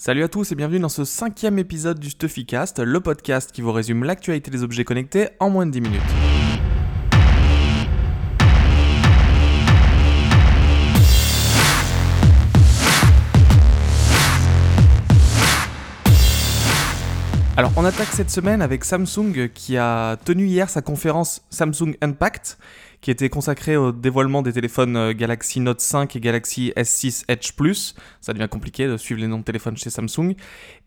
Salut à tous et bienvenue dans ce cinquième épisode du Stuffycast, le podcast qui vous résume l'actualité des objets connectés en moins de 10 minutes. Alors on attaque cette semaine avec Samsung qui a tenu hier sa conférence Samsung Impact qui était consacrée au dévoilement des téléphones euh, Galaxy Note 5 et Galaxy S6 Edge Plus. Ça devient compliqué de suivre les noms de téléphones chez Samsung.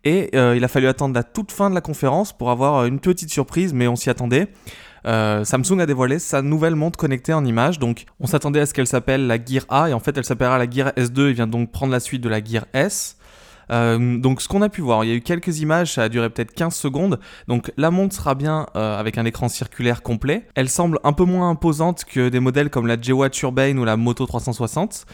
Et euh, il a fallu attendre la toute fin de la conférence pour avoir euh, une petite surprise, mais on s'y attendait. Samsung a dévoilé sa nouvelle montre connectée en images. Donc, on s'attendait à ce qu'elle s'appelle la Gear A et en fait, elle s'appellera la Gear S2 et vient donc prendre la suite de la Gear S. Euh, donc ce qu'on a pu voir, il y a eu quelques images, ça a duré peut-être 15 secondes. Donc la montre sera bien euh, avec un écran circulaire complet. Elle semble un peu moins imposante que des modèles comme la G-Watch Urbane ou la Moto 360.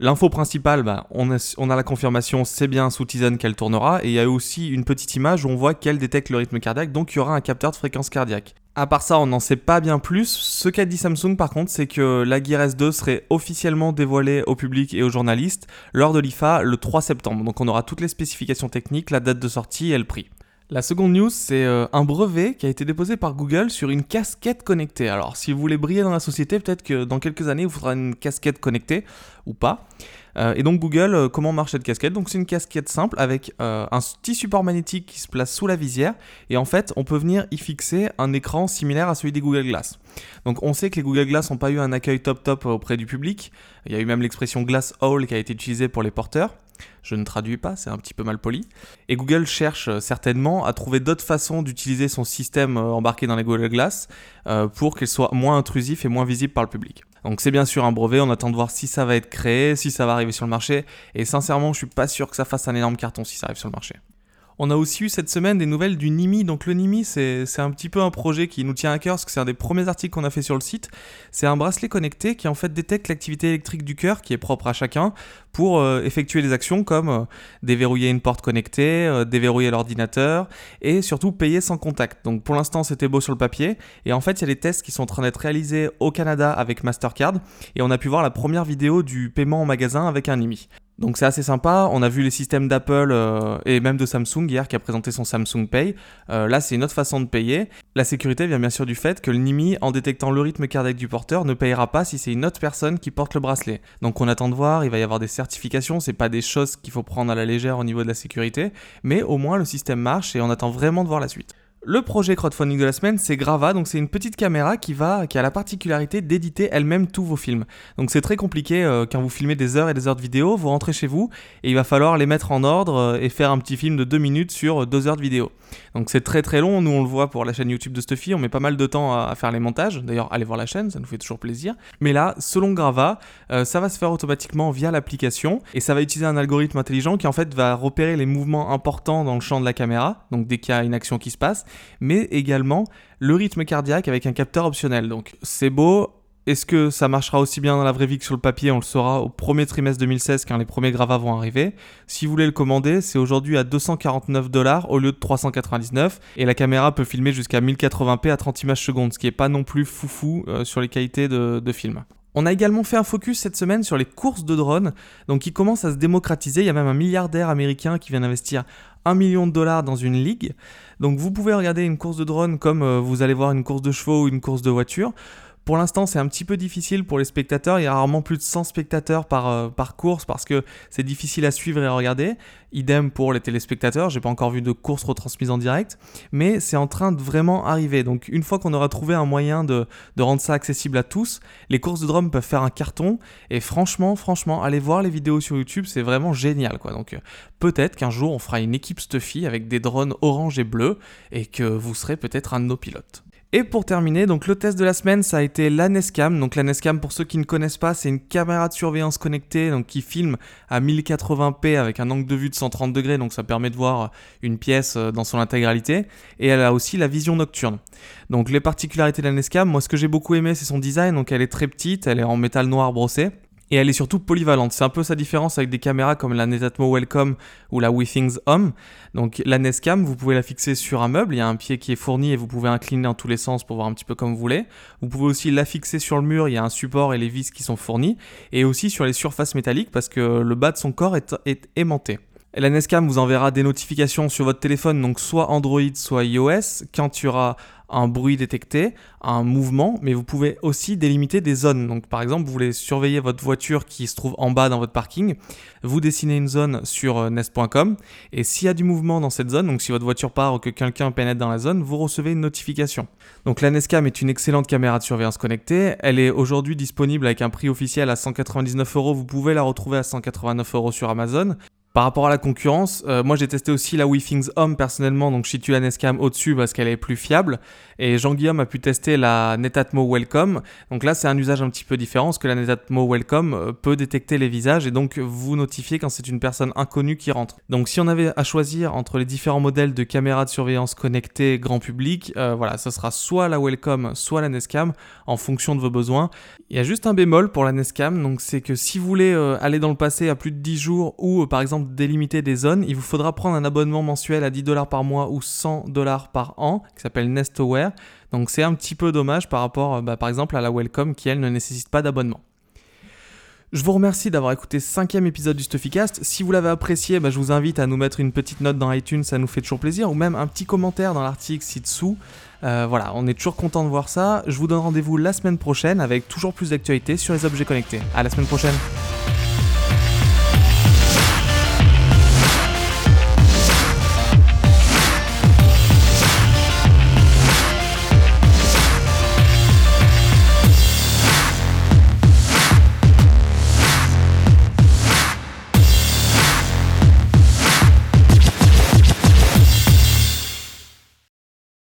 L'info principale, bah, on, a, la confirmation, c'est bien sous Tizen qu'elle tournera, et il y a aussi une petite image où on voit qu'elle détecte le rythme cardiaque, donc il y aura un capteur de fréquence cardiaque. À part ça, on n'en sait pas bien plus. Ce qu'a dit Samsung par contre, c'est que la Gear S2 serait officiellement dévoilée au public et aux journalistes lors de l'IFA le 3 septembre. Donc on aura toutes les spécifications techniques, la date de sortie et le prix. La seconde news, c'est euh, un brevet qui a été déposé par Google sur une casquette connectée. Alors, si vous voulez briller dans la société, peut-être que dans quelques années, vous faudra une casquette connectée ou pas. Euh, et donc Google, euh, comment marche cette casquette? Donc c'est une casquette simple avec un petit support magnétique qui se place sous la visière et en fait on peut venir y fixer un écran similaire à celui des Google Glass. Donc on sait que les Google Glass n'ont pas eu un accueil top top auprès du public. Il y a eu même l'expression Glass Hole qui a été utilisée pour les porteurs. Je ne traduis pas, c'est un petit peu mal poli. Et Google cherche euh, certainement à trouver d'autres façons d'utiliser son système euh, embarqué dans les Google Glass euh, pour qu'il soit moins intrusif et moins visible par le public. Donc c'est bien sûr un brevet, on attend de voir si ça va être créé, si ça va arriver sur le marché, et sincèrement je suis pas sûr que ça fasse un énorme carton si ça arrive sur le marché. On a aussi eu cette semaine des nouvelles du NIMI. Donc le NIMI, c'est un petit peu un projet qui nous tient à cœur parce que c'est un des premiers articles qu'on a fait sur le site. C'est un bracelet connecté qui en fait détecte l'activité électrique du cœur qui est propre à chacun pour euh, effectuer des actions comme euh, déverrouiller une porte connectée, euh, déverrouiller l'ordinateur et surtout payer sans contact. Donc pour l'instant c'était beau sur le papier et en fait il y a des tests qui sont en train d'être réalisés au Canada avec Mastercard et on a pu voir la première vidéo du paiement en magasin avec un NIMI. Donc c'est assez sympa. On a vu les systèmes d'Apple euh, et même de Samsung hier qui a présenté son Samsung Pay. Euh, là, c'est une autre façon de payer. La sécurité vient bien sûr du fait que le NIMI, en détectant le rythme cardiaque du porteur, ne payera pas si c'est une autre personne qui porte le bracelet. Donc on attend de voir. Il va y avoir des certifications. C'est pas des choses qu'il faut prendre à la légère au niveau de la sécurité, mais au moins le système marche et on attend vraiment de voir la suite. Le projet crowdfunding de la semaine, c'est Grava, donc c'est une petite caméra qui va, qui a la particularité d'éditer elle-même tous vos films. Donc c'est très compliqué euh, quand vous filmez des heures et des heures de vidéo, vous rentrez chez vous et il va falloir les mettre en ordre euh, et faire un petit film de deux minutes sur deux heures de vidéo. Donc c'est très très long, nous on le voit pour la chaîne YouTube de Stuffy, on met pas mal de temps à, faire les montages, d'ailleurs allez voir la chaîne, ça nous fait toujours plaisir. Mais là, selon Grava, euh, ça va se faire automatiquement via l'application et ça va utiliser un algorithme intelligent qui en fait va repérer les mouvements importants dans le champ de la caméra, donc dès qu'il y a une action qui se passe mais également le rythme cardiaque avec un capteur optionnel. Donc c'est beau. Est-ce que ça marchera aussi bien dans la vraie vie que sur le papier? On le saura au premier trimestre 2016 quand les premiers gravats vont arriver. Si vous voulez le commander, c'est aujourd'hui à 249 dollars au lieu de 399 et la caméra peut filmer jusqu'à 1080p à 30 images secondes, ce qui est pas non plus foufou euh, sur les qualités de film. On a également fait un focus cette semaine sur les courses de drones, donc qui commencent à se démocratiser. Il y a même un milliardaire américain qui vient d'investir 1 million de dollars dans une ligue. Donc vous pouvez regarder une course de drone comme euh, vous allez voir une course de chevaux ou une course de voiture. Pour l'instant, c'est un petit peu difficile pour les spectateurs. Il y a rarement plus de 100 spectateurs par, euh, par course parce que c'est difficile à suivre et à regarder. Idem pour les téléspectateurs. J'ai pas encore vu de course retransmise en direct, mais c'est en train de vraiment arriver. Donc, une fois qu'on aura trouvé un moyen de, rendre ça accessible à tous, les courses de drone peuvent faire un carton. Et franchement, franchement, allez voir les vidéos sur YouTube, c'est vraiment génial, quoi. Donc, peut-être qu'un jour on fera une équipe Stuffy avec des drones orange et bleu et que vous serez peut-être un de nos pilotes. Et pour terminer, donc le test de la semaine, ça a été la Nescam. Donc la Nescam, pour ceux qui ne connaissent pas, c'est une caméra de surveillance connectée donc qui filme à 1080p avec un angle de vue de 130 degrés, donc ça permet de voir une pièce euh, dans son intégralité. Et elle a aussi la vision nocturne. Donc les particularités de la Nescam, moi ce que j'ai beaucoup aimé, c'est son design. Donc elle est très petite, elle est en métal noir brossé et elle est surtout polyvalente. C'est un peu sa différence avec des caméras comme la Netatmo Welcome ou la WeThings Home. Donc la Nescam, vous pouvez la fixer sur un meuble, il y a un pied qui est fourni et vous pouvez incliner dans tous les sens pour voir un petit peu comme vous voulez. Vous pouvez aussi la fixer sur le mur, il y a un support et les vis qui sont fournis, et aussi sur les surfaces métalliques parce que le bas de son corps est, aimanté. La Nescam vous enverra des notifications sur votre téléphone, donc soit Android, soit iOS, quand il y aura un bruit détecté, un mouvement, mais vous pouvez aussi délimiter des zones. Donc par exemple, vous voulez surveiller votre voiture qui se trouve en bas dans votre parking, vous dessinez une zone sur euh, nest.com et s'il y a du mouvement dans cette zone, donc si votre voiture part ou que quelqu'un pénètre dans la zone, vous recevez une notification. Donc la Nescam est une excellente caméra de surveillance connectée. Elle est aujourd'hui disponible avec un prix officiel à 199 euros. Vous pouvez la retrouver à 189 euros sur Amazon. Par rapport à la concurrence, euh, moi j'ai testé aussi la WeThings Home personnellement, donc je situe la Nescam au-dessus parce qu'elle est plus fiable. Et Jean-Guillaume a pu tester la Netatmo Welcome. Donc là c'est un usage un petit peu différent parce que la Netatmo Welcome euh, peut détecter les visages et donc vous notifier quand c'est une personne inconnue qui rentre. Donc si on avait à choisir entre les différents modèles de caméras de surveillance connectées grand public, euh, voilà, ce sera soit la Welcome, soit la Nescam en fonction de vos besoins. Il y a juste un bémol pour la Nescam, donc c'est que si vous voulez aller dans le passé à plus de 10 jours ou par exemple délimiter des zones, il vous faudra prendre un abonnement mensuel à 10 dollars par mois ou 100 dollars par an, qui s'appelle NestAware. Donc c'est un petit peu dommage par rapport, euh, bah, par exemple, à la Welcome qui, elle, ne nécessite pas d'abonnement. Je vous remercie d'avoir écouté ce cinquième épisode du Stuffycast. Si vous l'avez apprécié, bah, je vous invite à nous mettre une petite note dans iTunes, ça nous fait toujours plaisir, ou même un petit commentaire dans l'article ci-dessous. Euh, voilà, on est toujours content de voir ça. Je vous donne rendez-vous la semaine prochaine avec toujours plus d'actualités sur les objets connectés. À la semaine prochaine.